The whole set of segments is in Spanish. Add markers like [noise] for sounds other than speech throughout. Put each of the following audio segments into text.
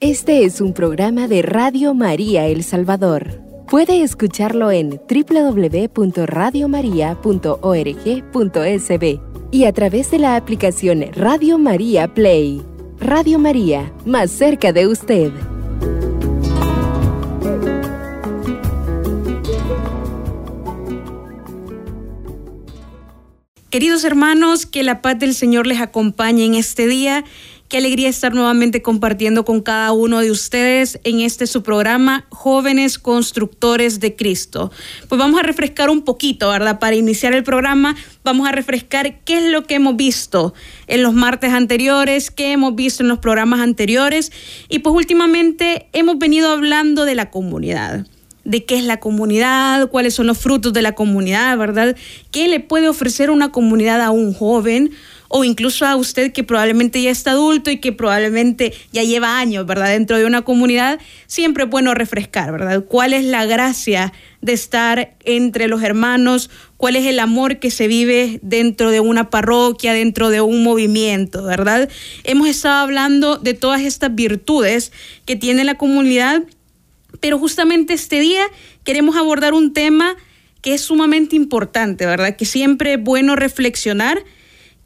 Este es un programa de Radio María El Salvador. Puede escucharlo en www.radiomaria.org.sb y a través de la aplicación Radio María Play. Radio María, más cerca de usted. Queridos hermanos, que la paz del Señor les acompañe en este día Qué alegría estar nuevamente compartiendo con cada uno de ustedes en este su programa Jóvenes Constructores de Cristo. Pues vamos a refrescar un poquito, ¿verdad? Para iniciar el programa, vamos a refrescar qué es lo que hemos visto en los martes anteriores, qué hemos visto en los programas anteriores. Y pues últimamente hemos venido hablando de la comunidad de qué es la comunidad, cuáles son los frutos de la comunidad, ¿verdad? ¿Qué le puede ofrecer una comunidad a un joven? O incluso a usted que probablemente ya está adulto y que probablemente ya lleva años, ¿verdad? Dentro de una comunidad, siempre es bueno refrescar, ¿verdad? ¿Cuál es la gracia de estar entre los hermanos? ¿Cuál es el amor que se vive dentro de una parroquia, dentro de un movimiento, ¿verdad? Hemos estado hablando de todas estas virtudes que tiene la comunidad, pero justamente este día queremos abordar un tema que es sumamente importante, ¿verdad? Que siempre es bueno reflexionar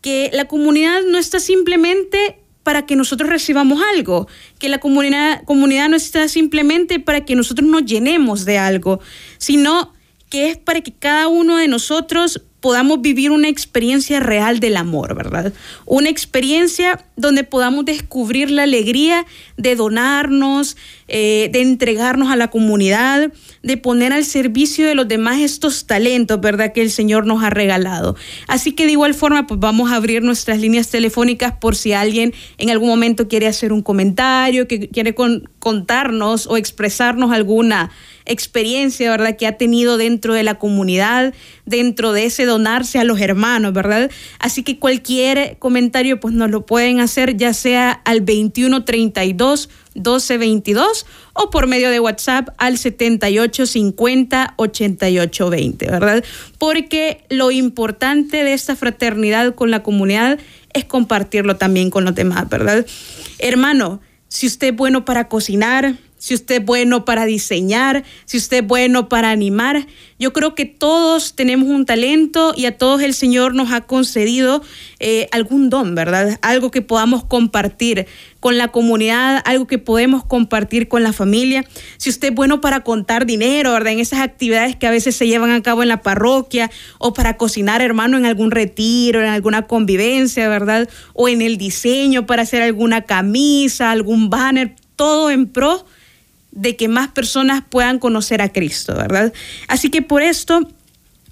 que la comunidad no está simplemente para que nosotros recibamos algo, que la comunidad, comunidad no está simplemente para que nosotros nos llenemos de algo, sino que es para que cada uno de nosotros podamos vivir una experiencia real del amor, ¿verdad? Una experiencia donde podamos descubrir la alegría de donarnos, eh, de entregarnos a la comunidad, de poner al servicio de los demás estos talentos, ¿verdad? Que el Señor nos ha regalado. Así que de igual forma, pues vamos a abrir nuestras líneas telefónicas por si alguien en algún momento quiere hacer un comentario, que quiere contarnos o expresarnos alguna experiencia, ¿verdad?, que ha tenido dentro de la comunidad, dentro de ese donarse a los hermanos, ¿verdad? Así que cualquier comentario, pues nos lo pueden hacer ya sea al 2132 1222 o por medio de WhatsApp al 7850 8820, ¿verdad? Porque lo importante de esta fraternidad con la comunidad es compartirlo también con los demás, ¿verdad? Hermano, si usted es bueno para cocinar, si usted es bueno para diseñar, si usted es bueno para animar. Yo creo que todos tenemos un talento y a todos el Señor nos ha concedido eh, algún don, ¿verdad? Algo que podamos compartir con la comunidad, algo que podemos compartir con la familia. Si usted es bueno para contar dinero, ¿verdad? En esas actividades que a veces se llevan a cabo en la parroquia o para cocinar, hermano, en algún retiro, en alguna convivencia, ¿verdad? O en el diseño para hacer alguna camisa, algún banner, todo en pro de que más personas puedan conocer a Cristo, ¿verdad? Así que por esto,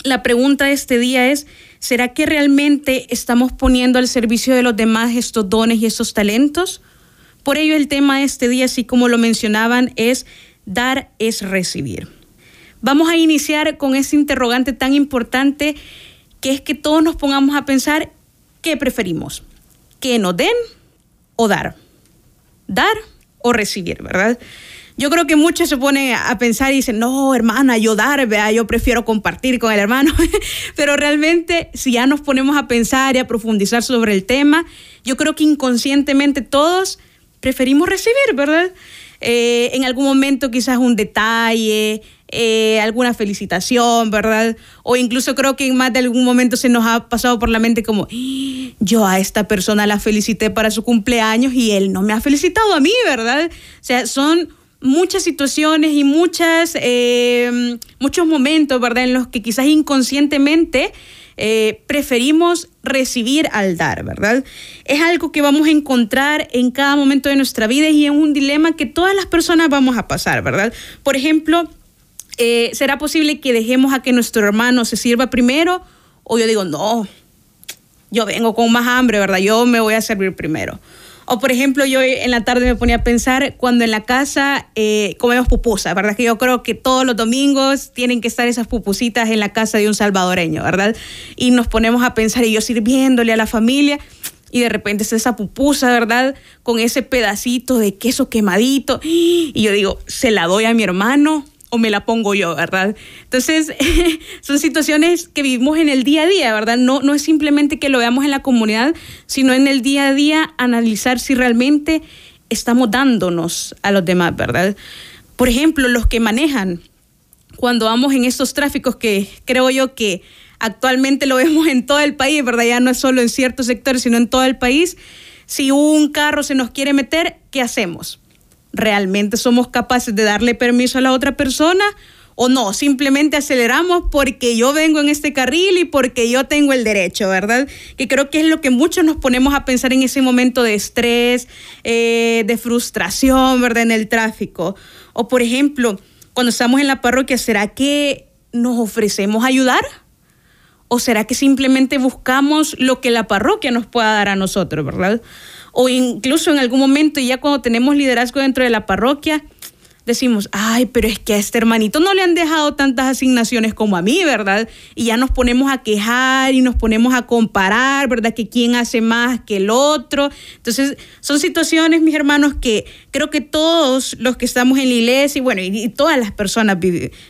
la pregunta de este día es, ¿será que realmente estamos poniendo al servicio de los demás estos dones y estos talentos? Por ello el tema de este día, así como lo mencionaban, es dar es recibir. Vamos a iniciar con ese interrogante tan importante que es que todos nos pongamos a pensar qué preferimos, que nos den o dar, dar o recibir, ¿verdad? Yo creo que muchos se ponen a pensar y dicen, no, hermana, yo dar, vea, yo prefiero compartir con el hermano. [laughs] Pero realmente, si ya nos ponemos a pensar y a profundizar sobre el tema, yo creo que inconscientemente todos preferimos recibir, ¿verdad? Eh, en algún momento quizás un detalle, eh, alguna felicitación, ¿verdad? O incluso creo que en más de algún momento se nos ha pasado por la mente como, yo a esta persona la felicité para su cumpleaños y él no me ha felicitado a mí, ¿verdad? O sea, son muchas situaciones y muchas, eh, muchos momentos, ¿verdad?, en los que quizás inconscientemente eh, preferimos recibir al dar, ¿verdad? Es algo que vamos a encontrar en cada momento de nuestra vida y es un dilema que todas las personas vamos a pasar, ¿verdad? Por ejemplo, eh, ¿será posible que dejemos a que nuestro hermano se sirva primero? O yo digo, no, yo vengo con más hambre, ¿verdad? Yo me voy a servir primero. O por ejemplo, yo en la tarde me ponía a pensar cuando en la casa eh, comemos pupusas, ¿verdad? Que yo creo que todos los domingos tienen que estar esas pupusitas en la casa de un salvadoreño, ¿verdad? Y nos ponemos a pensar y yo sirviéndole a la familia y de repente es esa pupusa, ¿verdad? Con ese pedacito de queso quemadito. Y yo digo, se la doy a mi hermano o me la pongo yo, ¿verdad? Entonces, [laughs] son situaciones que vivimos en el día a día, ¿verdad? No, no es simplemente que lo veamos en la comunidad, sino en el día a día analizar si realmente estamos dándonos a los demás, ¿verdad? Por ejemplo, los que manejan, cuando vamos en estos tráficos que creo yo que actualmente lo [laughs] vemos en todo el país, ¿verdad? Ya no es solo en ciertos sectores, sino en todo el país. Si un carro se nos quiere meter, ¿qué hacemos? ¿Realmente somos capaces de darle permiso a la otra persona? o no, simplemente aceleramos porque yo vengo en este carril y porque yo tengo el derecho, ¿verdad? Que creo que es lo que muchos nos ponemos a pensar en ese momento de estrés, eh, de frustración, ¿verdad? En el tráfico. O por ejemplo, cuando estamos en la parroquia, ¿será que nos ofrecemos ayudar? ¿O será que simplemente buscamos lo que la parroquia nos pueda dar a nosotros, verdad? O incluso en algún momento, ya cuando tenemos liderazgo dentro de la parroquia, decimos, ay, pero es que a este hermanito no le han dejado tantas asignaciones como a mí, ¿verdad? Y ya nos ponemos a quejar y nos ponemos a comparar, ¿verdad? Que quién hace más que el otro. Entonces, son situaciones, mis hermanos, que creo que todos los que estamos en la iglesia y bueno, y, todas las personas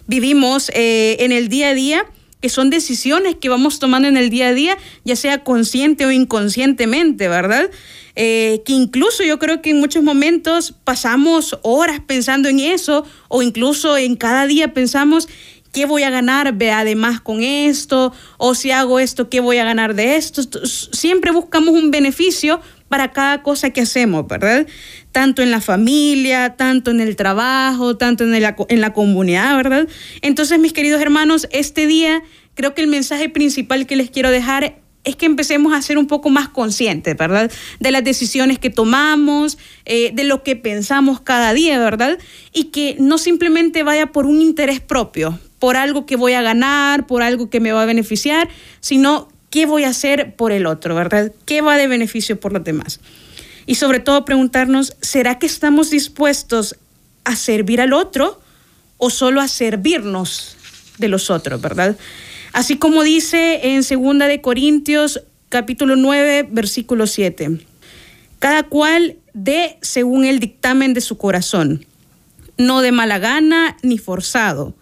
vivimos eh, en el día a día que son decisiones que vamos tomando en el día a día, ya sea consciente o inconscientemente, ¿verdad? Eh, que incluso yo creo que en muchos momentos pasamos horas pensando en eso o incluso en cada día pensamos qué voy a ganar ve además con esto o si hago esto qué voy a ganar de esto siempre buscamos un beneficio para cada cosa que hacemos verdad tanto en la familia tanto en el trabajo tanto en, en la comunidad verdad entonces mis queridos hermanos este día creo que el mensaje principal que les quiero dejar es que empecemos a ser un poco más conscientes, ¿verdad? De las decisiones que tomamos, eh, de lo que pensamos cada día, ¿verdad? Y que no simplemente vaya por un interés propio, por algo que voy a ganar, por algo que me va a beneficiar, sino qué voy a hacer por el otro, ¿verdad? ¿Qué va de beneficio por los demás? Y sobre todo preguntarnos, ¿será que estamos dispuestos a servir al otro o solo a servirnos de los otros, ¿verdad? Así como dice en 2 de Corintios capítulo 9, versículo 7. Cada cual dé según el dictamen de su corazón, no de mala gana ni forzado,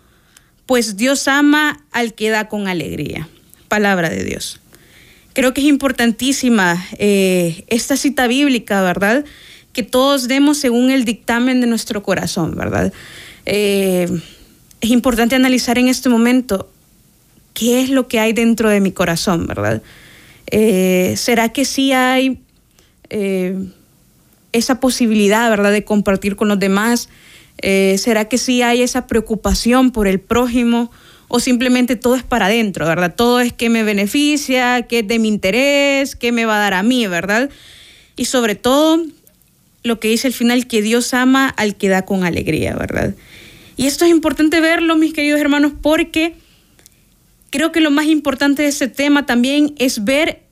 pues Dios ama al que da con alegría. Palabra de Dios. Creo que es importantísima eh, esta cita bíblica, ¿verdad? Que todos demos según el dictamen de nuestro corazón, ¿verdad? Eh, es importante analizar en este momento qué es lo que hay dentro de mi corazón, ¿verdad? Eh, ¿Será que sí hay eh, esa posibilidad, ¿verdad?, de compartir con los demás. Eh, ¿Será que sí hay esa preocupación por el prójimo? O simplemente todo es para adentro, ¿verdad? Todo es que me beneficia, que es de mi interés, que me va a dar a mí, ¿verdad? Y sobre todo, lo que dice al final, que Dios ama al que da con alegría, ¿verdad? Y esto es importante verlo, mis queridos hermanos, porque creo que lo más importante de este tema también es ver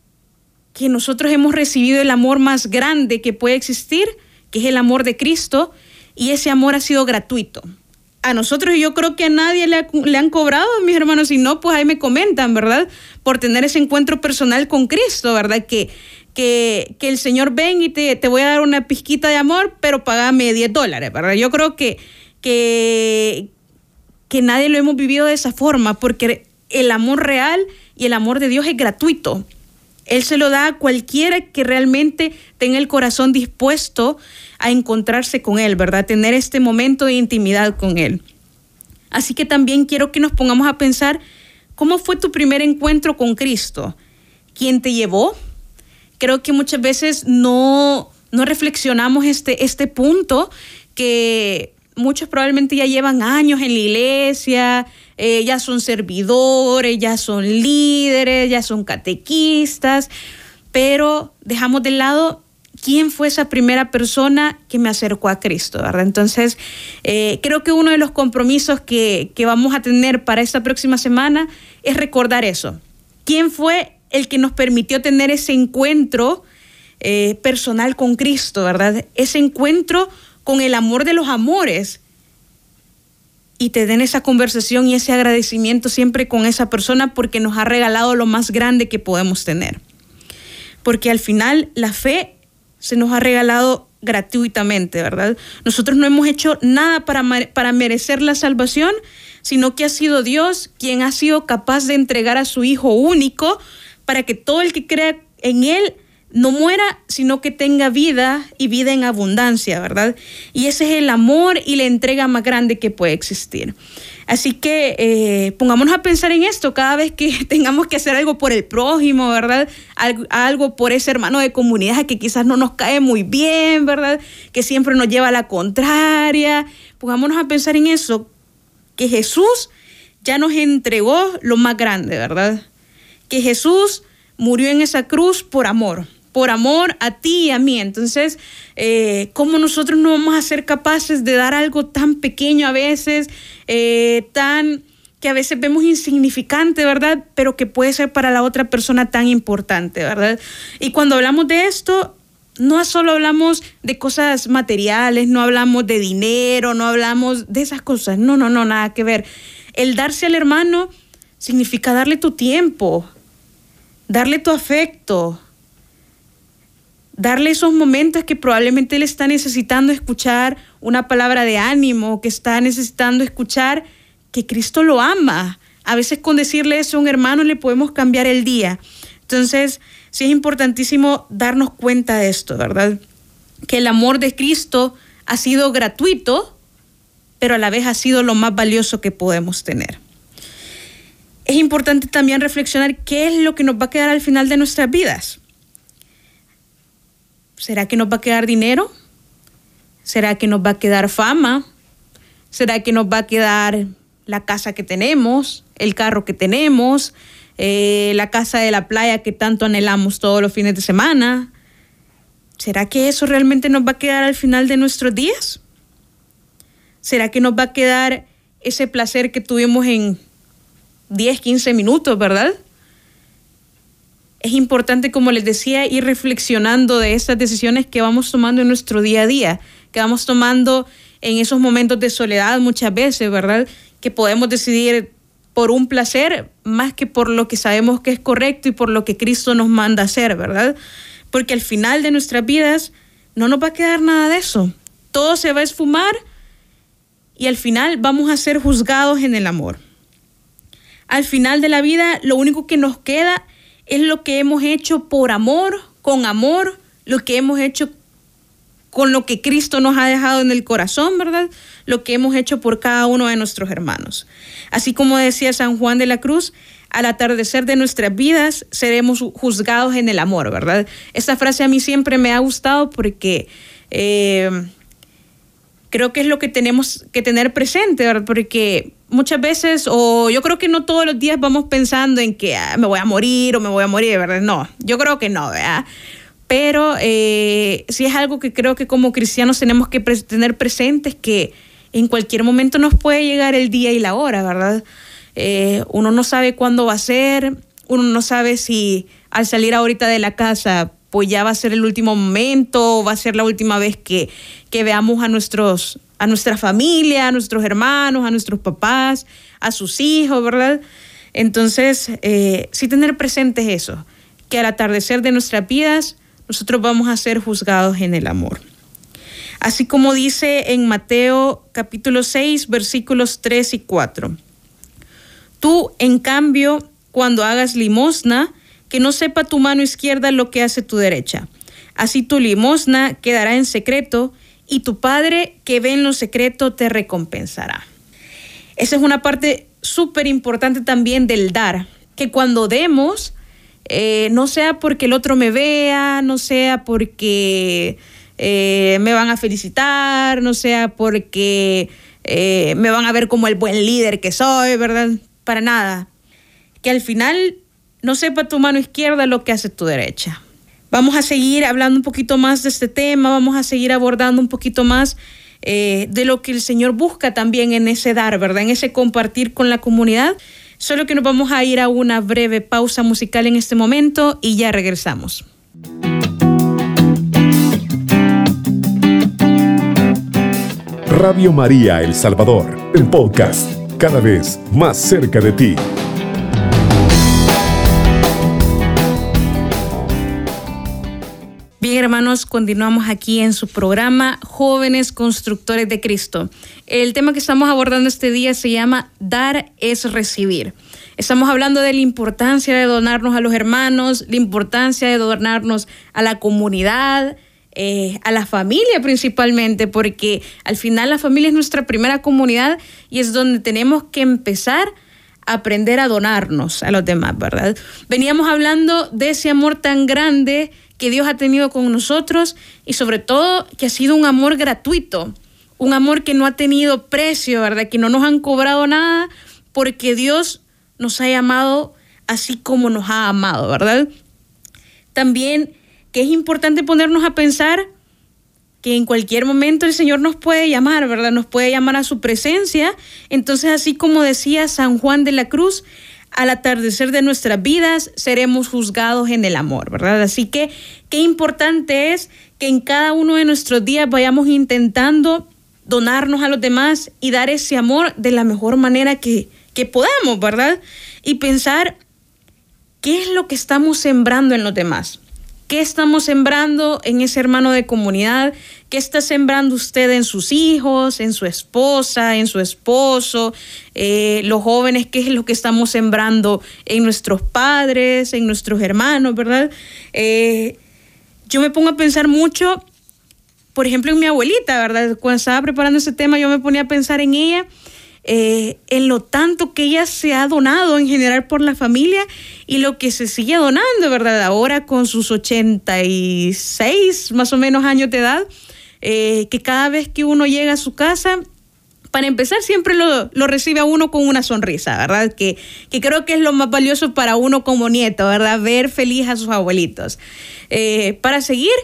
que nosotros hemos recibido el amor más grande que puede existir, que es el amor de Cristo, y ese amor ha sido gratuito. A nosotros yo creo que a nadie le, han cobrado, mis hermanos, y no, pues ahí me comentan, ¿verdad? Por tener ese encuentro personal con Cristo, ¿verdad? Que, que, que el Señor ven y te, te voy a dar una pizquita de amor, pero pagame 10 dólares, ¿verdad? Yo creo que, que, que nadie lo hemos vivido de esa forma, porque el amor real y el amor de Dios es gratuito. Él se lo da a cualquiera que realmente tenga el corazón dispuesto a encontrarse con Él, ¿verdad? Tener este momento de intimidad con Él. Así que también quiero que nos pongamos a pensar cómo fue tu primer encuentro con Cristo. ¿Quién te llevó? Creo que muchas veces no, no reflexionamos este, este punto que muchos probablemente ya llevan años en la iglesia, eh, ya son servidores, ya son líderes, ya son catequistas, pero dejamos de lado quién fue esa primera persona que me acercó a Cristo, ¿verdad? Entonces, eh, creo que uno de los compromisos que, vamos a tener para esta próxima semana es recordar eso. ¿Quién fue el que nos permitió tener ese encuentro eh, personal con Cristo, ¿verdad? Ese encuentro con el amor de los amores y te den esa conversación y ese agradecimiento siempre con esa persona porque nos ha regalado lo más grande que podemos tener. Porque al final la fe se nos ha regalado gratuitamente, ¿verdad? Nosotros no hemos hecho nada para, para merecer la salvación, sino que ha sido Dios quien ha sido capaz de entregar a su Hijo único para que todo el que crea en Él no muera, sino que tenga vida y vida en abundancia, ¿verdad? Y ese es el amor y la entrega más grande que puede existir. Así que eh, pongámonos a pensar en esto cada vez que [laughs] tengamos que hacer algo por el prójimo, ¿verdad? Algo, por ese hermano de comunidad que quizás no nos cae muy bien, ¿verdad? Que siempre nos lleva a la contraria. Pongámonos a pensar en eso, que Jesús ya nos entregó lo más grande, ¿verdad? Que Jesús murió en esa cruz por amor por amor a ti y a mí. Entonces, eh, ¿cómo nosotros no vamos a ser capaces de dar algo tan pequeño a veces, eh, tan que a veces vemos insignificante, ¿verdad? Pero que puede ser para la otra persona tan importante, ¿verdad? Y cuando hablamos de esto, no solo hablamos de cosas materiales, no hablamos de dinero, no hablamos de esas cosas. No, no, no, nada que ver. El darse al hermano significa darle tu tiempo, darle tu afecto, darle esos momentos que probablemente él está necesitando escuchar una palabra de ánimo, que está necesitando escuchar que Cristo lo ama. A veces con decirle eso a un hermano le podemos cambiar el día. Entonces, sí es importantísimo darnos cuenta de esto, ¿verdad? Que el amor de Cristo ha sido gratuito, pero a la vez ha sido lo más valioso que podemos tener. Es importante también reflexionar qué es lo que nos va a quedar al final de nuestras vidas. ¿Será que nos va a quedar dinero? ¿Será que nos va a quedar fama? ¿Será que nos va a quedar la casa que tenemos, el carro que tenemos, eh, la casa de la playa que tanto anhelamos todos los fines de semana? ¿Será que eso realmente nos va a quedar al final de nuestros días? ¿Será que nos va a quedar ese placer que tuvimos en 10, 15 minutos, verdad? Es importante, como les decía, ir reflexionando de esas decisiones que vamos tomando en nuestro día a día, que vamos tomando en esos momentos de soledad muchas veces, ¿verdad? Que podemos decidir por un placer más que por lo que sabemos que es correcto y por lo que Cristo nos manda hacer, ¿verdad? Porque al final de nuestras vidas no nos va a quedar nada de eso. Todo se va a esfumar y al final vamos a ser juzgados en el amor. Al final de la vida lo único que nos queda es lo que hemos hecho por amor, con amor, lo que hemos hecho con lo que Cristo nos ha dejado en el corazón, ¿verdad? Lo que hemos hecho por cada uno de nuestros hermanos. Así como decía San Juan de la Cruz, al atardecer de nuestras vidas seremos juzgados en el amor, ¿verdad? Esta frase a mí siempre me ha gustado porque eh, creo que es lo que tenemos que tener presente, ¿verdad? Porque muchas veces, o yo creo que no todos los días vamos pensando en que ah, me voy a morir o me voy a morir, ¿verdad? No, yo creo que no, ¿verdad? Pero eh, sí es algo que creo que como cristianos tenemos que tener presentes que en cualquier momento nos puede llegar el día y la hora, ¿verdad? Eh, uno no sabe cuándo va a ser, uno no sabe si al salir ahorita de la casa pues ya va a ser el último momento, va a ser la última vez que, que veamos a nuestros a nuestra familia, a nuestros hermanos, a nuestros papás, a sus hijos, ¿verdad? Entonces, eh, sí tener presente eso, que al atardecer de nuestras vidas, nosotros vamos a ser juzgados en el amor. Así como dice en Mateo capítulo 6, versículos 3 y 4. Tú, en cambio, cuando hagas limosna, que no sepa tu mano izquierda lo que hace tu derecha. Así tu limosna quedará en secreto y tu Padre que ve en lo secreto te recompensará. Esa es una parte súper importante también del dar, que cuando demos, eh, no sea porque el otro me vea, no sea porque eh, me van a felicitar, no sea porque eh, me van a ver como el buen líder que soy, ¿verdad? Para nada. Que al final no sepa tu mano izquierda lo que hace tu derecha. Vamos a seguir hablando un poquito más de este tema, vamos a seguir abordando un poquito más eh, de lo que el Señor busca también en ese dar, ¿verdad? En ese compartir con la comunidad. Solo que nos vamos a ir a una breve pausa musical en este momento y ya regresamos. Radio María El Salvador, el podcast, cada vez más cerca de ti. Hermanos, continuamos aquí en su programa Jóvenes Constructores de Cristo. El tema que estamos abordando este día se llama Dar es recibir. Estamos hablando de la importancia de donarnos a los hermanos, la importancia de donarnos a la comunidad, eh, a la familia principalmente, porque al final la familia es nuestra primera comunidad y es donde tenemos que empezar a aprender a donarnos a los demás, ¿verdad? Veníamos hablando de ese amor tan grande que Dios ha tenido con nosotros y sobre todo que ha sido un amor gratuito, un amor que no ha tenido precio, ¿verdad? Que no nos han cobrado nada porque Dios nos ha llamado así como nos ha amado, ¿verdad? También que es importante ponernos a pensar que en cualquier momento el Señor nos puede llamar, ¿verdad? Nos puede llamar a su presencia. Entonces, así como decía San Juan de la Cruz, al atardecer de nuestras vidas seremos juzgados en el amor, ¿verdad? Así que qué importante es que en cada uno de nuestros días vayamos intentando donarnos a los demás y dar ese amor de la mejor manera que, que podamos, ¿verdad? Y pensar qué es lo que estamos sembrando en los demás. ¿Qué estamos sembrando en ese hermano de comunidad? ¿Qué está sembrando usted en sus hijos, en su esposa, en su esposo? Eh, los jóvenes, ¿qué es lo que estamos sembrando en nuestros padres, en nuestros hermanos, verdad? Eh, yo me pongo a pensar mucho, por ejemplo, en mi abuelita, ¿verdad? Cuando estaba preparando ese tema, yo me ponía a pensar en ella eh, en lo tanto que ella se ha donado en general por la familia y lo que se sigue donando, ¿verdad? Ahora con sus 86 más o menos años de edad, eh, que cada vez que uno llega a su casa, para empezar, siempre lo, recibe a uno con una sonrisa, ¿verdad? Que, que, creo que es lo más valioso para uno como nieto, ¿verdad? Ver feliz a sus abuelitos. Eh, para seguir,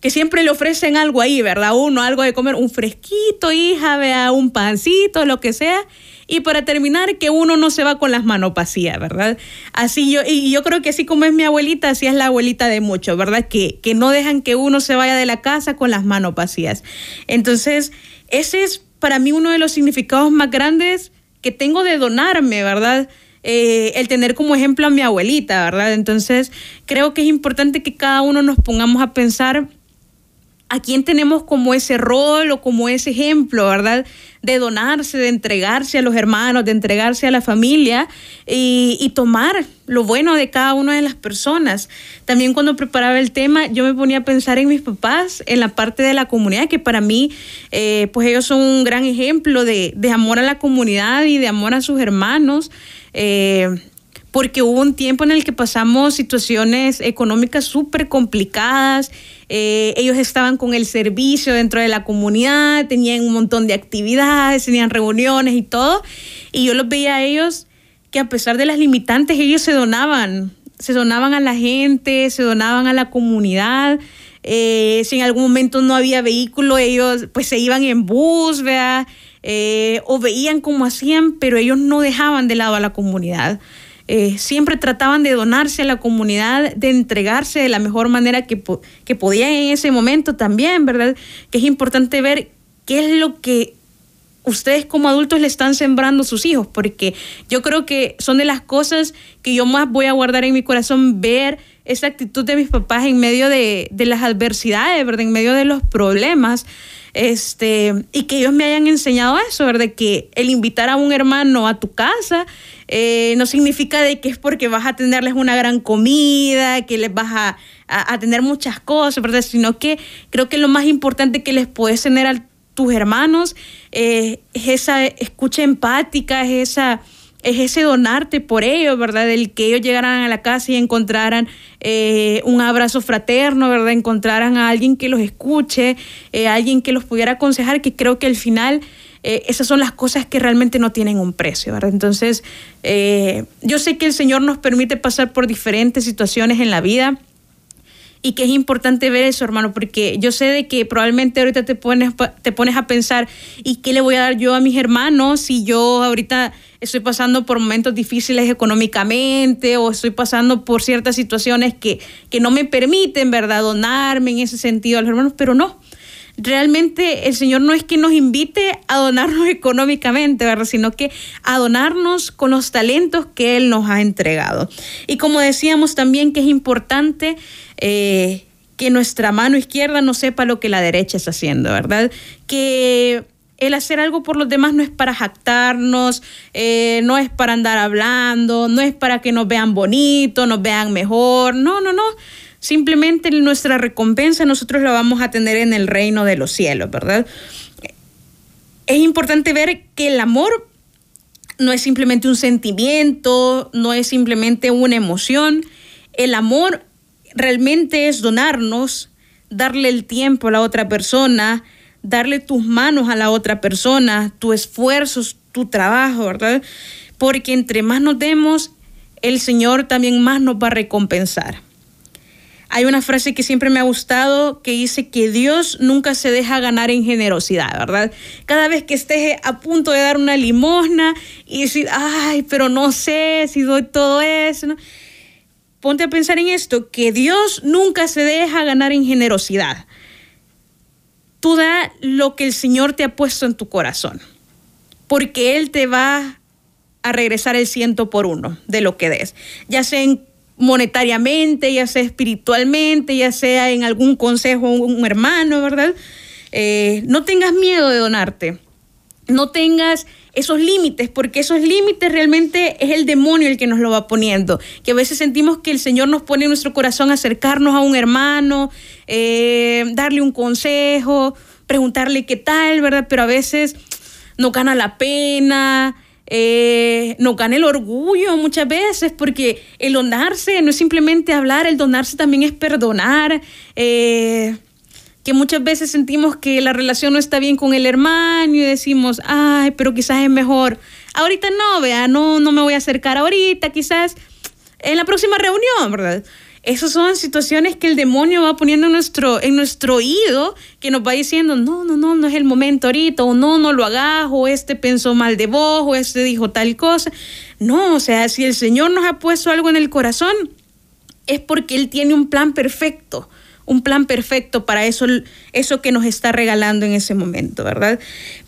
que siempre le ofrecen algo ahí, ¿verdad? Uno, algo de comer, un fresquito, hija, vea, un pancito, lo que sea. Y para terminar, que uno no se va con las manos vacías, ¿verdad? Así yo, y yo creo que así como es mi abuelita, así es la abuelita de muchos, ¿verdad? Que, que no dejan que uno se vaya de la casa con las manos vacías. Entonces, ese es para mí uno de los significados más grandes que tengo de donarme, ¿verdad? Eh, el tener como ejemplo a mi abuelita, ¿verdad? Entonces, creo que es importante que cada uno nos pongamos a pensar a quién tenemos como ese rol o como ese ejemplo, ¿verdad? De donarse, de entregarse a los hermanos, de entregarse a la familia y, tomar lo bueno de cada una de las personas. También cuando preparaba el tema, yo me ponía a pensar en mis papás, en la parte de la comunidad, que para mí, eh, pues ellos son un gran ejemplo de, amor a la comunidad y de amor a sus hermanos. Eh, porque hubo un tiempo en el que pasamos situaciones económicas súper complicadas, eh, ellos estaban con el servicio dentro de la comunidad, tenían un montón de actividades, tenían reuniones y todo, y yo los veía a ellos que a pesar de las limitantes, ellos se donaban, se donaban a la gente, se donaban a la comunidad, eh, si en algún momento no había vehículo, ellos pues se iban en bus, ¿verdad? Eh, o veían cómo hacían, pero ellos no dejaban de lado a la comunidad. Eh, siempre trataban de donarse a la comunidad, de entregarse de la mejor manera que, que podían en ese momento también, ¿verdad? Que es importante ver qué es lo que ustedes como adultos le están sembrando a sus hijos, porque yo creo que son de las cosas que yo más voy a guardar en mi corazón, ver esa actitud de mis papás en medio de, de las adversidades, ¿verdad? En medio de los problemas este, y que ellos me hayan enseñado eso, ¿verdad? Que el invitar a un hermano a tu casa eh, no significa de que es porque vas a tenerles una gran comida, que les vas a, a, tener muchas cosas, ¿verdad? Sino que creo que lo más importante que les puedes tener a tus hermanos eh, es esa escucha empática, es esa es ese donarte por ellos, ¿verdad? El que ellos llegaran a la casa y encontraran eh, un abrazo fraterno, ¿verdad? Encontraran a alguien que los escuche, eh, alguien que los pudiera aconsejar, que creo que al final eh, esas son las cosas que realmente no tienen un precio, ¿verdad? Entonces, yo sé que el Señor nos permite pasar por diferentes situaciones en la vida y que es importante ver eso, hermano, porque yo sé de que probablemente ahorita te pones, te pones a pensar, ¿y qué le voy a dar yo a mis hermanos si yo ahorita estoy pasando por momentos difíciles económicamente o estoy pasando por ciertas situaciones que, que no me permiten, ¿verdad?, donarme en ese sentido a los hermanos, pero no. Realmente el Señor no es que nos invite a donarnos [laughs] económicamente, ¿verdad? sino que a donarnos con los talentos que Él nos ha entregado. Y como decíamos también que es importante eh, que nuestra mano izquierda no sepa lo que la derecha está haciendo, ¿verdad? Que el hacer algo por los demás no es para jactarnos, eh, no es para andar hablando, no es para que nos vean bonito, nos vean mejor, no, no, no. Simplemente nuestra recompensa nosotros la vamos a tener en el reino de los cielos, ¿verdad? Es importante ver que el amor no es simplemente un sentimiento, no es simplemente una emoción. El amor realmente es donarnos, darle el tiempo a la otra persona, darle tus manos a la otra persona, tu esfuerzo, tu trabajo, ¿verdad? Porque entre más nos demos, el Señor también más nos va a recompensar. Hay una frase que siempre me ha gustado que dice que Dios nunca se deja ganar en generosidad, ¿verdad? Cada vez que estés a punto de dar una limosna y decir, ay, pero no sé si doy todo eso, ponte a pensar en esto, que Dios nunca se deja ganar en generosidad tú da lo que el Señor te ha puesto en tu corazón, porque Él te va a regresar el ciento por uno de lo que des, ya sea monetariamente, ya sea espiritualmente, ya sea en algún consejo un, hermano, ¿verdad? Eh, no tengas miedo de donarte, no tengas esos límites, porque esos límites realmente es el demonio el que nos lo va poniendo, que a veces sentimos que el Señor nos pone en nuestro corazón acercarnos a un hermano, eh, darle un consejo, preguntarle qué tal, ¿verdad? Pero a veces no gana la pena, eh, no gana el orgullo muchas veces, porque el donarse no es simplemente hablar, el donarse también es perdonar. Eh, que muchas veces sentimos que la relación no está bien con el hermano y decimos, ay, pero quizás es mejor. Ahorita no, vea, no, no me voy a acercar ahorita, quizás en la próxima reunión, ¿verdad? Esas son situaciones que el demonio va poniendo en nuestro, en nuestro oído, que nos va diciendo, no, no, no, no es el momento ahorita, o no, no lo hagas, o este pensó mal de vos, o este dijo tal cosa. No, o sea, si el Señor nos ha puesto algo en el corazón, es porque Él tiene un plan perfecto un plan perfecto para eso, eso que nos está regalando en ese momento, ¿verdad?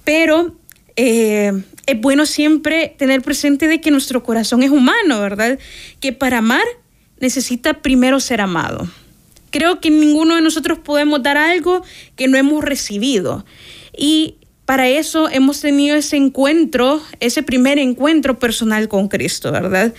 Pero eh, es bueno siempre tener presente de que nuestro corazón es humano, ¿verdad? Que para amar necesita primero ser amado. Creo que ninguno de nosotros podemos dar algo que no hemos recibido. Y para eso hemos tenido ese encuentro, ese primer encuentro personal con Cristo, ¿verdad?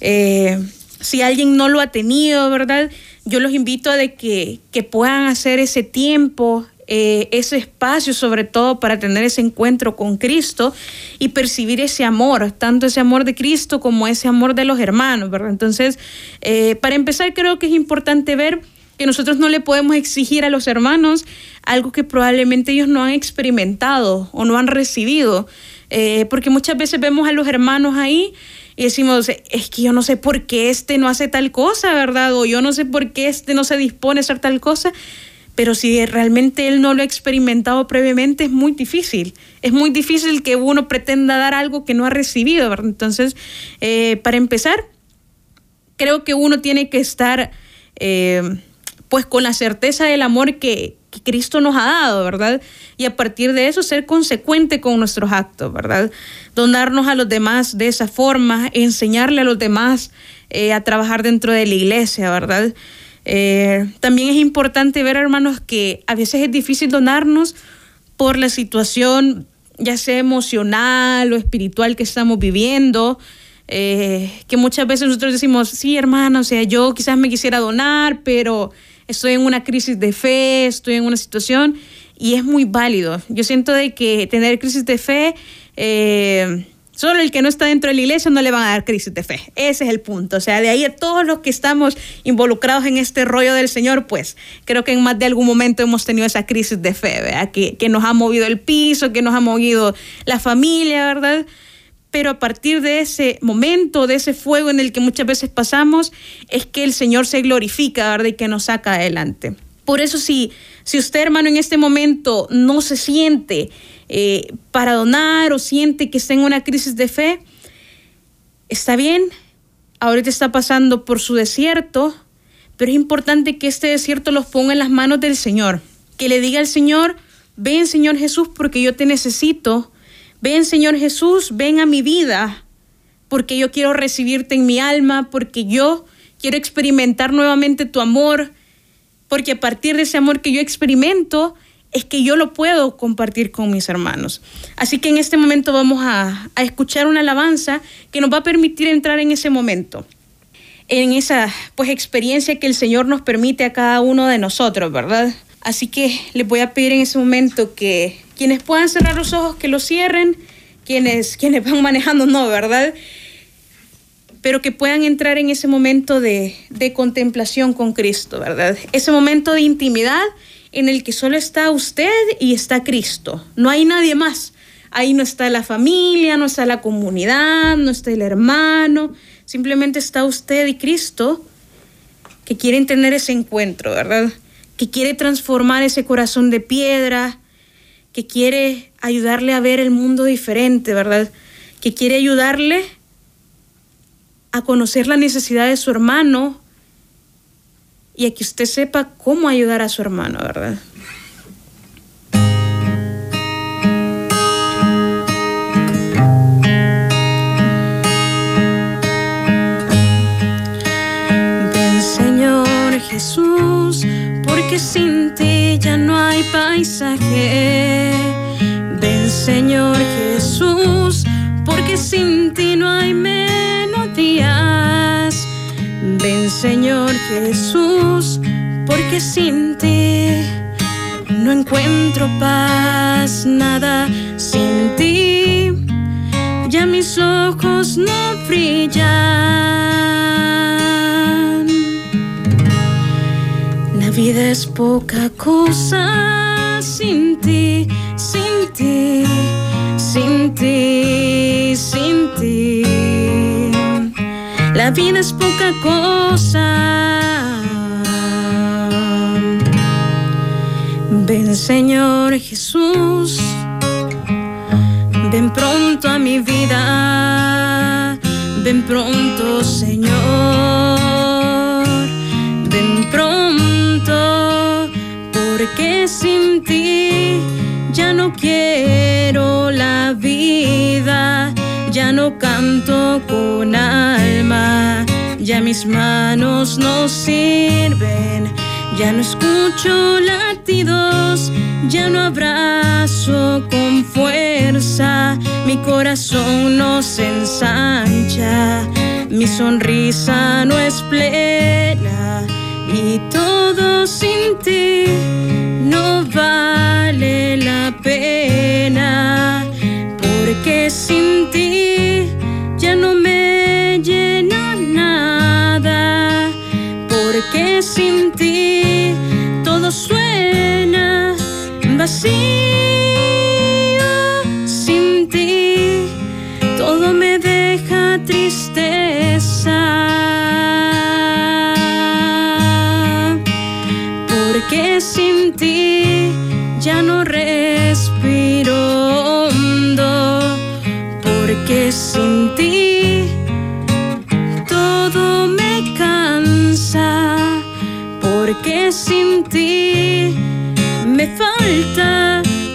Eh, si alguien no lo ha tenido, ¿verdad? yo los invito a de que, puedan hacer ese tiempo, eh, ese espacio sobre todo para tener ese encuentro con Cristo y percibir ese amor, tanto ese amor de Cristo como ese amor de los hermanos, ¿verdad? Entonces, eh, para empezar, creo que es importante ver que nosotros no le podemos exigir a los hermanos algo que probablemente ellos no han experimentado o no han recibido, eh, porque muchas veces vemos a los hermanos ahí y decimos, es que yo no sé por qué este no hace tal cosa, ¿verdad? O yo no sé por qué este no se dispone a hacer tal cosa. Pero si realmente él no lo ha experimentado previamente, es muy difícil. Es muy difícil que uno pretenda dar algo que no ha recibido. Entonces, eh, para empezar, creo que uno tiene que estar, eh, pues, con la certeza del amor que, que Cristo nos ha dado, ¿verdad? Y a partir de eso ser consecuente con nuestros actos, ¿verdad? Donarnos a los demás de esa forma, enseñarle a los demás eh, a trabajar dentro de la iglesia, ¿verdad? Eh, también es importante ver, hermanos, que a veces es difícil donarnos por la situación, ya sea emocional o espiritual que estamos viviendo. Eh, que muchas veces nosotros decimos, sí, hermano, o sea, yo quizás me quisiera donar, pero estoy en una crisis de fe, estoy en una situación y es muy válido. Yo siento de que tener crisis de fe, eh, solo el que no está dentro de la iglesia no le van a dar crisis de fe. Ese es el punto. O sea, de ahí a todos los que estamos involucrados en este rollo del Señor, pues creo que en más de algún momento hemos tenido esa crisis de fe, ¿verdad? Que, que nos ha movido el piso, que nos ha movido la familia, ¿verdad? pero a partir de ese momento, de ese fuego en el que muchas veces pasamos, es que el Señor se glorifica, ¿verdad? Y que nos saca adelante. Por eso si, si usted, hermano, en este momento no se siente eh, para donar o siente que está en una crisis de fe, está bien, ahorita está pasando por su desierto, pero es importante que este desierto los ponga en las manos del Señor, que le diga al Señor, ven Señor Jesús porque yo te necesito, Ven Señor Jesús, ven a mi vida, porque yo quiero recibirte en mi alma, porque yo quiero experimentar nuevamente tu amor, porque a partir de ese amor que yo experimento, es que yo lo puedo compartir con mis hermanos. Así que en este momento vamos a, escuchar una alabanza que nos va a permitir entrar en ese momento en esa pues experiencia que el Señor nos permite a cada uno de nosotros, ¿verdad? Así que les voy a pedir en ese momento que quienes puedan cerrar los ojos, que los cierren, quienes, quienes van manejando no, ¿verdad? Pero que puedan entrar en ese momento de, de contemplación con Cristo, ¿verdad? Ese momento de intimidad en el que solo está usted y está Cristo. No hay nadie más. Ahí no está la familia, no está la comunidad, no está el hermano, Simplemente está usted y Cristo que quieren tener ese encuentro, ¿verdad? Que quiere transformar ese corazón de piedra, que quiere ayudarle a ver el mundo diferente, ¿verdad? Que quiere ayudarle a conocer la necesidad de su hermano y a que usted sepa cómo ayudar a su hermano, ¿verdad? Jesús, porque sin ti ya no hay paisaje. Ven Señor Jesús, porque sin ti no hay melodías. Ven Señor Jesús, sin ti no encuentro paz, nada sin ti. Ya mis ojos no brillan vida es poca cosa sin ti, sin ti, sin ti, sin ti. La vida es poca cosa. Ven Señor Jesús, ven pronto a mi vida, ven pronto Señor. porque sin ti ya no quiero la vida, ya no canto con alma, ya mis manos no sirven, ya no escucho latidos, ya no abrazo con fuerza, mi corazón no se ensancha, mi sonrisa no es plena. Y todo sin ti no vale la pena, porque sin vacío. ya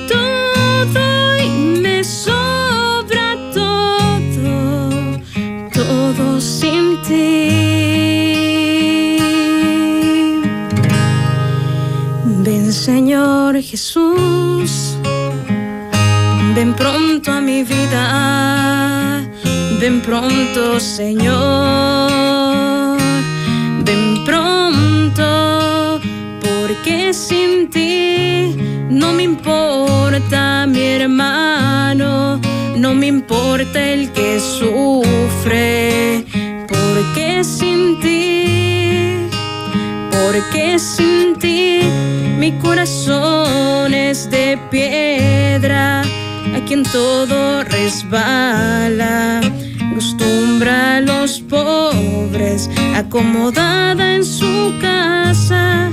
todo y me sobra todo, todo sin ti. Señor Jesús, ven pronto a mi vida, ven pronto Señor, sin ti. No me importa mi hermano, no me importa el que sufre, porque sin ti, porque sin ti mi corazón es de piedra, a quien todo resbala. Acostumbra a los pobres, acomodada en su casa,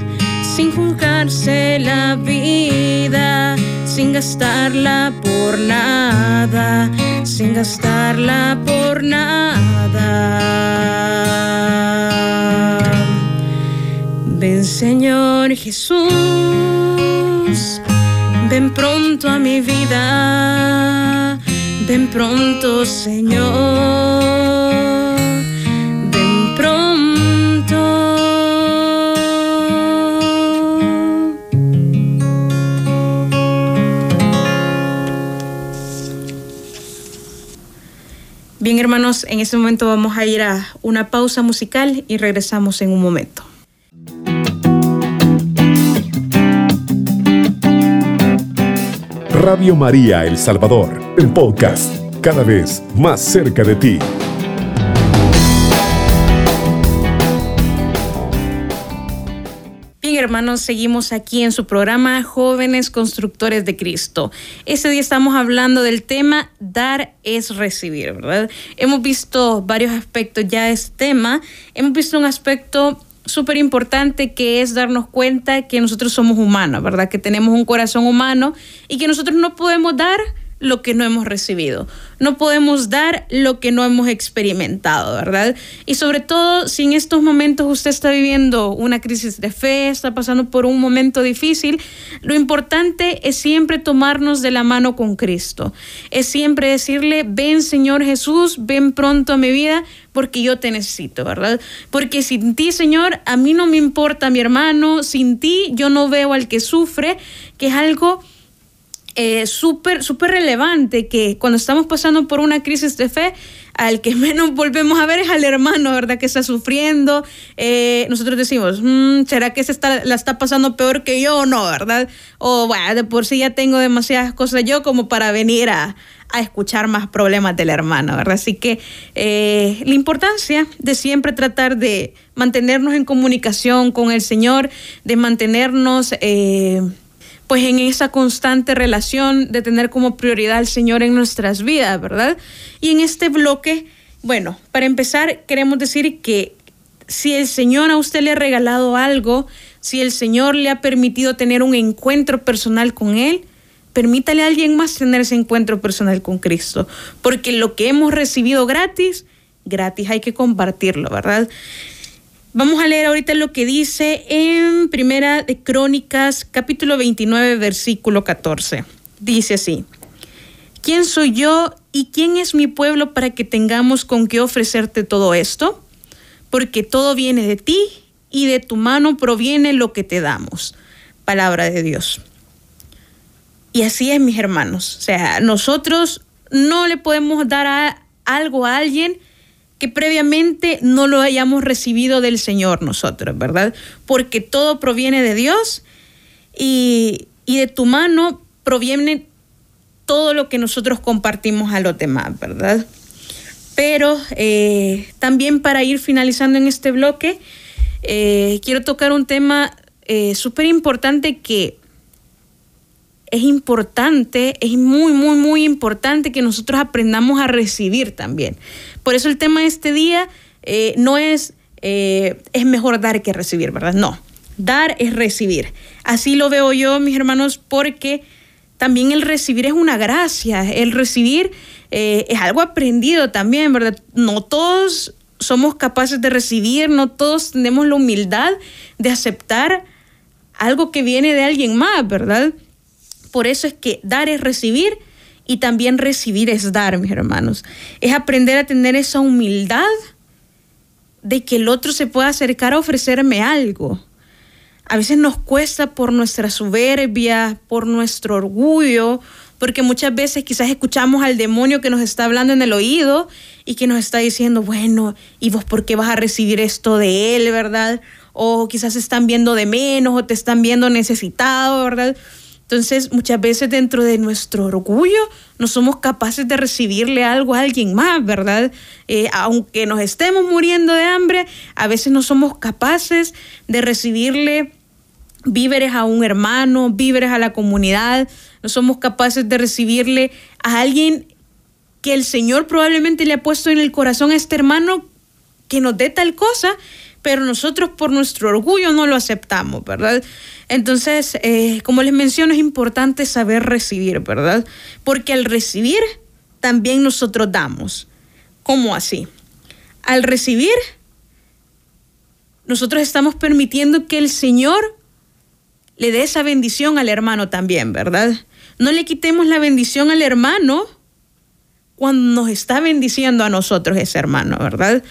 sin juzgarse la vida, sin gastarla por nada, sin gastarla por nada. Ven Señor Jesús, ven pronto a mi vida, ven pronto Señor, Hermanos, en este momento vamos a ir a una pausa musical y regresamos en un momento. Radio María El Salvador, el podcast, cada vez más cerca de ti. Hermanos, seguimos aquí en su programa Jóvenes Constructores de Cristo. Este día estamos hablando del tema Dar es recibir, ¿verdad? Hemos visto varios aspectos ya de este tema. Hemos visto un aspecto súper importante que es darnos cuenta que nosotros somos humanos, ¿verdad? Que tenemos un corazón humano y que nosotros no podemos dar lo que no hemos recibido. No podemos dar lo que no hemos experimentado, ¿verdad? Y sobre todo, si en estos momentos usted está viviendo una crisis de fe, está pasando por un momento difícil, lo importante es siempre tomarnos de la mano con Cristo. Es siempre decirle, ven Señor Jesús, ven pronto a mi vida, porque yo te necesito, ¿verdad? Porque sin ti, Señor, a mí no me importa mi hermano, sin ti yo no veo al que sufre, que es algo eh, súper, súper relevante que cuando estamos pasando por una crisis de fe, al que [laughs] menos volvemos a ver es al hermano, ¿verdad? Que está sufriendo. Eh, nosotros decimos, mm, ¿será que se está, la está pasando peor que yo o no, verdad? O bueno, de por sí ya tengo demasiadas cosas yo como para venir a, a escuchar más problemas del hermano, ¿verdad? Así que eh, la importancia de siempre tratar de mantenernos en comunicación con el Señor, de mantenernos... Eh, pues en esa constante relación de tener como prioridad al Señor en nuestras vidas, ¿verdad? Y en este bloque, bueno, para empezar, queremos decir que si el Señor a usted le ha regalado algo, si el Señor le ha permitido tener un encuentro personal con Él, permítale a alguien más tener ese encuentro personal con Cristo, porque lo que hemos recibido gratis, gratis hay que compartirlo, ¿verdad? Vamos a leer ahorita lo que dice en Primera de Crónicas, capítulo 29, versículo 14. Dice así, ¿quién soy yo y quién es mi pueblo para que tengamos con qué ofrecerte todo esto? Porque todo viene de ti y de tu mano proviene lo que te damos. Palabra de Dios. Y así es, mis hermanos. O sea, nosotros no le podemos dar algo a alguien que previamente no lo hayamos recibido del Señor nosotros, ¿verdad? Porque todo proviene de Dios y, de tu mano proviene todo lo que nosotros compartimos a los demás, ¿verdad? Pero eh, también para ir finalizando en este bloque, eh, quiero tocar un tema eh, súper importante que es importante, es muy, muy, muy importante que nosotros aprendamos a recibir también. Por eso el tema de este día eh, no es, eh, es mejor dar que recibir, ¿verdad? No, dar es recibir. Así lo veo yo, mis hermanos, porque también el recibir es una gracia, el recibir eh, es algo aprendido también, ¿verdad? No todos somos capaces de recibir, no todos tenemos la humildad de aceptar algo que viene de alguien más, ¿verdad? Por eso es que dar es recibir y también recibir es dar, mis hermanos. Es aprender a tener esa humildad de que el otro se pueda acercar a ofrecerme algo. A veces nos cuesta por nuestra soberbia, por nuestro orgullo, porque muchas veces quizás escuchamos al demonio que nos está hablando en el oído y que nos está diciendo, bueno, ¿y vos por qué vas a recibir esto de él, verdad? O quizás están viendo de menos o te están viendo necesitado, ¿verdad? Entonces, muchas veces dentro de nuestro orgullo no somos capaces de recibirle algo a alguien más, ¿verdad? Eh, aunque nos estemos muriendo de hambre, a veces no somos capaces de recibirle víveres a un hermano, víveres a la comunidad, no somos capaces de recibirle a alguien que el Señor probablemente le ha puesto en el corazón a este hermano que nos dé tal cosa, pero nosotros por nuestro orgullo no lo aceptamos, ¿verdad? Entonces, eh, como les menciono, es importante saber recibir, ¿verdad? Porque al recibir, también nosotros damos. ¿Cómo así? Al recibir, nosotros estamos permitiendo que el Señor le dé esa bendición al hermano también, ¿verdad? No le quitemos la bendición al hermano cuando nos está bendiciendo a nosotros ese hermano, ¿verdad?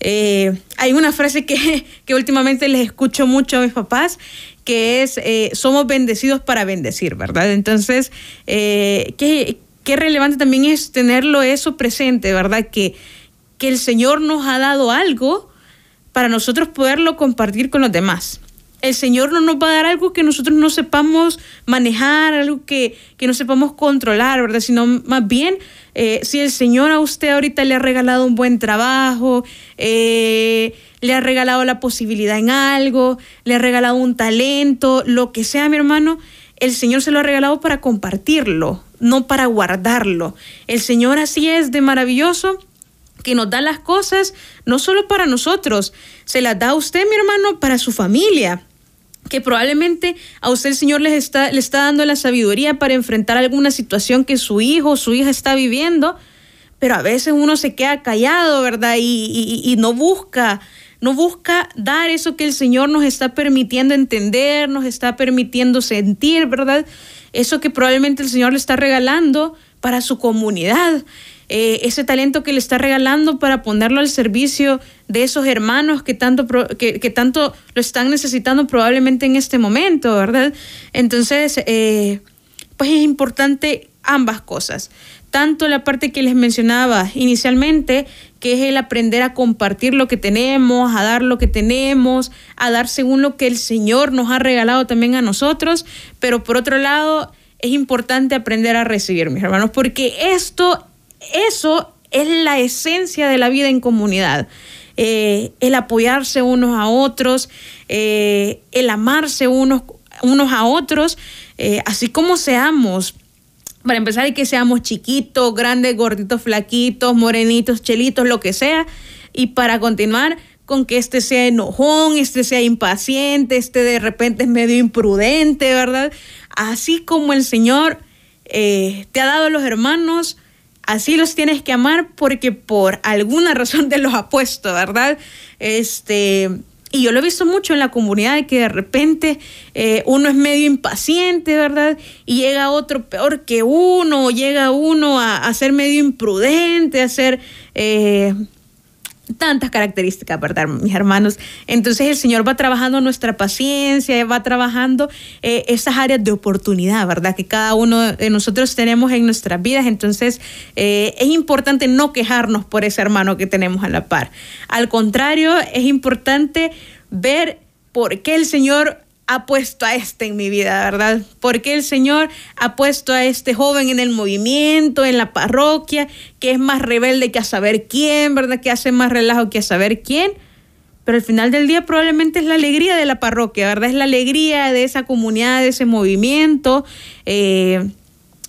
Eh, hay una frase que, [laughs] que, últimamente les escucho mucho a mis papás, que es, eh, somos bendecidos para bendecir, ¿verdad? Entonces, eh, ¿qué, qué relevante también es tenerlo eso presente, ¿verdad? Que, que el Señor nos ha dado algo para nosotros poderlo compartir con los demás. El Señor no nos va a dar algo que nosotros no sepamos manejar, algo que, que no sepamos controlar, ¿verdad? Sino más bien, eh, si el Señor a usted ahorita le ha regalado un buen trabajo, eh, le ha regalado la posibilidad en algo, le ha regalado un talento, lo que sea, mi hermano, el Señor se lo ha regalado para compartirlo, no para guardarlo. El Señor así es de maravilloso que nos da las cosas no solo para nosotros, se las da a usted, mi hermano, para su familia que probablemente a usted el Señor les está, le está dando la sabiduría para enfrentar alguna situación que su hijo o su hija está viviendo, pero a veces uno se queda callado, ¿verdad? Y, y, no busca, no busca dar eso que el Señor nos está permitiendo entender, nos está permitiendo sentir, ¿verdad? Eso que probablemente el Señor le está regalando para su comunidad. Eh, ese talento que le está regalando para ponerlo al servicio de esos hermanos que tanto, que, tanto lo están necesitando probablemente en este momento, ¿verdad? Entonces, eh, pues es importante ambas cosas. Tanto la parte que les mencionaba inicialmente, que es el aprender a compartir lo que tenemos, a dar lo que tenemos, a dar según lo que el Señor nos ha regalado también a nosotros, pero por otro lado, es importante aprender a recibir, mis hermanos, porque esto eso es la esencia de la vida en comunidad. Eh, el apoyarse unos a otros, eh, el amarse unos, unos a otros, eh, así como seamos. Para empezar, hay que seamos chiquitos, grandes, gorditos, flaquitos, morenitos, chelitos, lo que sea. Y para continuar, con que este sea enojón, este sea impaciente, este de repente es medio imprudente, ¿verdad? Así como el Señor te ha dado los hermanos, así los tienes que amar porque por alguna razón te los ha puesto, ¿verdad? Este, y yo lo he visto mucho en la comunidad que de repente eh, uno es medio impaciente, ¿verdad? Y llega otro peor que uno, o llega uno a, ser medio imprudente, a ser... Eh, tantas características, ¿verdad, mis hermanos? Entonces el Señor va trabajando nuestra paciencia, va trabajando eh, esas áreas de oportunidad, ¿verdad? Que cada uno de nosotros tenemos en nuestras vidas. Entonces eh, es importante no quejarnos por ese hermano que tenemos a la par. Al contrario, es importante ver por qué el Señor ha puesto a este en mi vida, ¿verdad? Porque el Señor ha puesto a este joven en el movimiento, en la parroquia, que es más rebelde que a saber quién, ¿verdad? Que hace más relajo que a saber quién. Pero al final del día probablemente es la alegría de la parroquia, ¿verdad? Es la alegría de esa comunidad, de ese movimiento. Eh,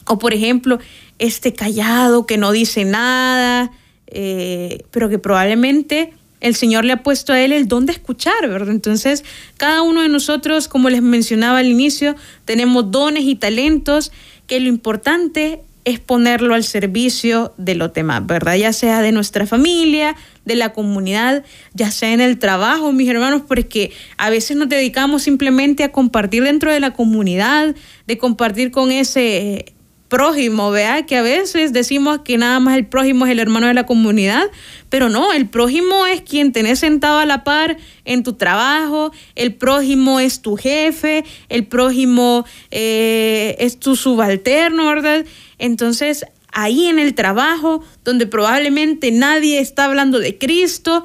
o por ejemplo, este callado que no dice nada, eh, pero que probablemente el Señor le ha puesto a él el don de escuchar, ¿verdad? Entonces, cada uno de nosotros, como les mencionaba al inicio, tenemos dones y talentos que lo importante es ponerlo al servicio de los demás, ¿verdad? Ya sea de nuestra familia, de la comunidad, ya sea en el trabajo, mis hermanos, porque a veces nos dedicamos simplemente a compartir dentro de la comunidad, de compartir con ese prójimo, vea que a veces decimos que nada más el prójimo es el hermano de la comunidad, pero no, el prójimo es quien tenés sentado a la par en tu trabajo, el prójimo es tu jefe, el prójimo eh, es tu subalterno, ¿verdad? Entonces, ahí en el trabajo, donde probablemente nadie está hablando de Cristo,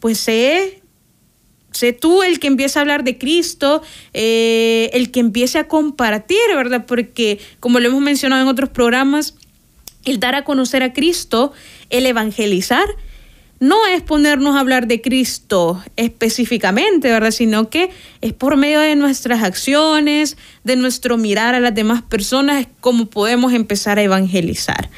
pues sé, sé tú el que empieza a hablar de Cristo, eh, el que empiece a compartir, ¿verdad? Porque como lo hemos mencionado en otros programas, el dar a conocer a Cristo, el evangelizar, no es ponernos a hablar de Cristo específicamente, ¿verdad? Sino que es por medio de nuestras acciones, de nuestro mirar a las demás personas, como podemos empezar a evangelizar.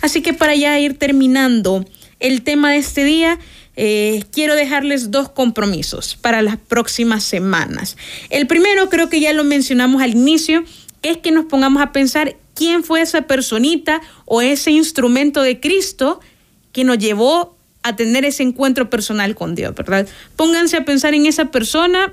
Así que para ya ir terminando el tema de este día, eh, quiero dejarles dos compromisos para las próximas semanas. El primero creo que ya lo mencionamos al inicio, es que nos pongamos a pensar quién fue esa personita o ese instrumento de Cristo que nos llevó a tener ese encuentro personal con Dios, ¿verdad? Pónganse a pensar en esa persona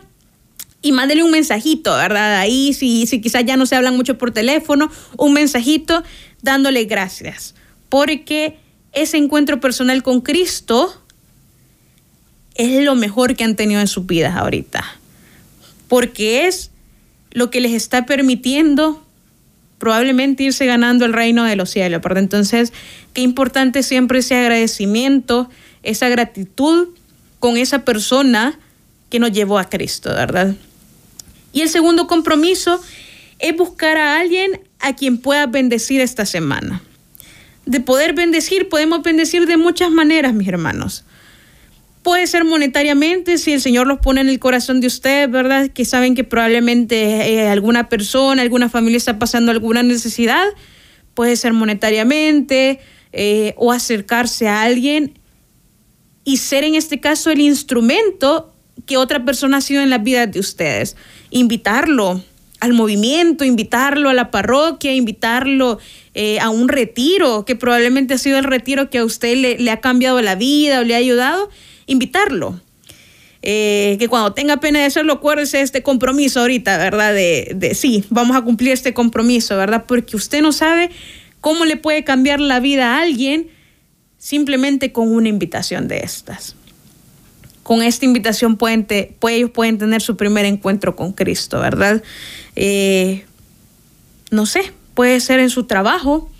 y mándele un mensajito, ¿verdad? Ahí, si, si quizás ya no se hablan mucho por teléfono, un mensajito dándole gracias. Porque ese encuentro personal con Cristo es lo mejor que han tenido en sus vidas ahorita. Porque es lo que les está permitiendo probablemente irse ganando el reino de los cielos, ¿verdad? Entonces, qué importante siempre ese agradecimiento, esa gratitud con esa persona que nos llevó a Cristo, ¿verdad? Y el segundo compromiso es buscar a alguien a quien pueda bendecir esta semana. De poder bendecir, podemos bendecir de muchas maneras, mis hermanos. Puede ser monetariamente, si el Señor los pone en el corazón de ustedes, ¿verdad? Que saben que probablemente eh, alguna persona, alguna familia está pasando alguna necesidad. Puede ser monetariamente eh, o acercarse a alguien y ser en este caso el instrumento que otra persona ha sido en la vida de ustedes. Invitarlo al movimiento, invitarlo a la parroquia, invitarlo eh, a un retiro, que probablemente ha sido el retiro que a usted le, le ha cambiado la vida o le ha ayudado invitarlo. Eh, que cuando tenga pena de hacerlo, acuérdese de este compromiso ahorita, ¿verdad? De, de sí, vamos a cumplir este compromiso, ¿verdad? Porque usted no sabe cómo le puede cambiar la vida a alguien simplemente con una invitación de estas. Con esta invitación pueden pues ellos pueden tener su primer encuentro con Cristo, ¿verdad? Eh, no sé, puede ser en su trabajo,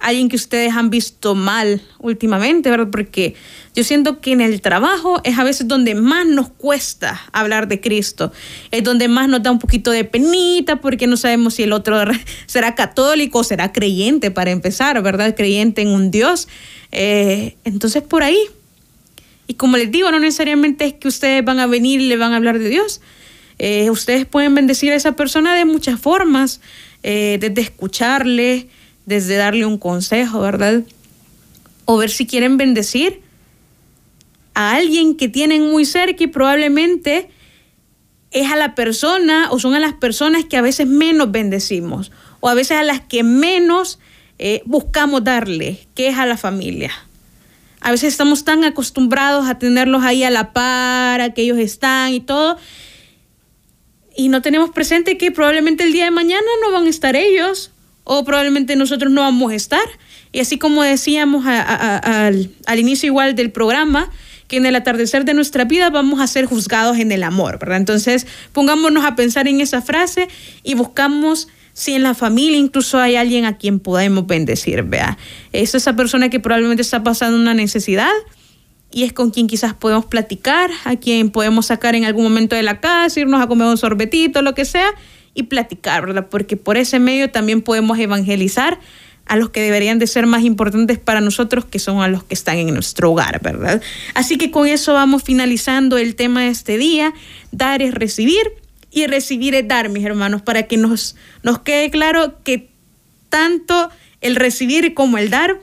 alguien que ustedes han visto mal últimamente, ¿verdad? Porque yo siento que en el trabajo es a veces donde más nos cuesta hablar de Cristo, es donde más nos da un poquito de penita porque no sabemos si el otro [laughs] será católico o será creyente para empezar, ¿verdad? Creyente en un Dios. Eh, entonces por ahí. Y como les digo, no necesariamente es que ustedes van a venir y le van a hablar de Dios. Eh, ustedes pueden bendecir a esa persona de muchas formas, eh, desde escucharle, desde darle un consejo, ¿verdad? O ver si quieren bendecir a alguien que tienen muy cerca y probablemente es a la persona o son a las personas que a veces menos bendecimos o a veces a las que menos eh, buscamos darle, que es a la familia. A veces estamos tan acostumbrados a tenerlos ahí a la par, a que ellos están y todo, y no tenemos presente que probablemente el día de mañana no van a estar ellos o probablemente nosotros no vamos a estar. Y así como decíamos al, inicio igual del programa, que en el atardecer de nuestra vida vamos a ser juzgados en el amor, ¿verdad? Entonces, pongámonos a pensar en esa frase y buscamos si en la familia incluso hay alguien a quien podemos bendecir, vea. Es esa persona que probablemente está pasando una necesidad y es con quien quizás podemos platicar, a quien podemos sacar en algún momento de la casa, irnos a comer un sorbetito, lo que sea, y platicar, ¿verdad? Porque por ese medio también podemos evangelizar a los que deberían de ser más importantes para nosotros, que son a los que están en nuestro hogar, ¿verdad? Así que con eso vamos finalizando el tema de este día. Dar es recibir y recibir es dar, mis hermanos, para que nos, nos quede claro que tanto el recibir como el dar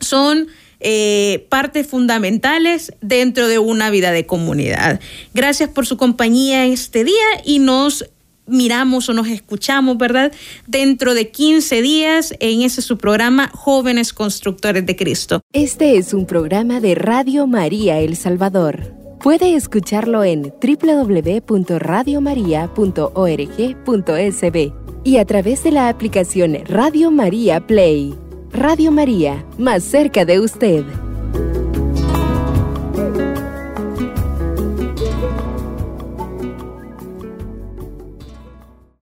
son eh, partes fundamentales dentro de una vida de comunidad. Gracias por su compañía este día y nos miramos o nos escuchamos, ¿verdad? Dentro de 15 días en ese su programa Jóvenes Constructores de Cristo. Este es un programa de Radio María El Salvador. Puede escucharlo en www.radiomaria.org.sb y a través de la aplicación Radio María Play. Radio María, más cerca de usted.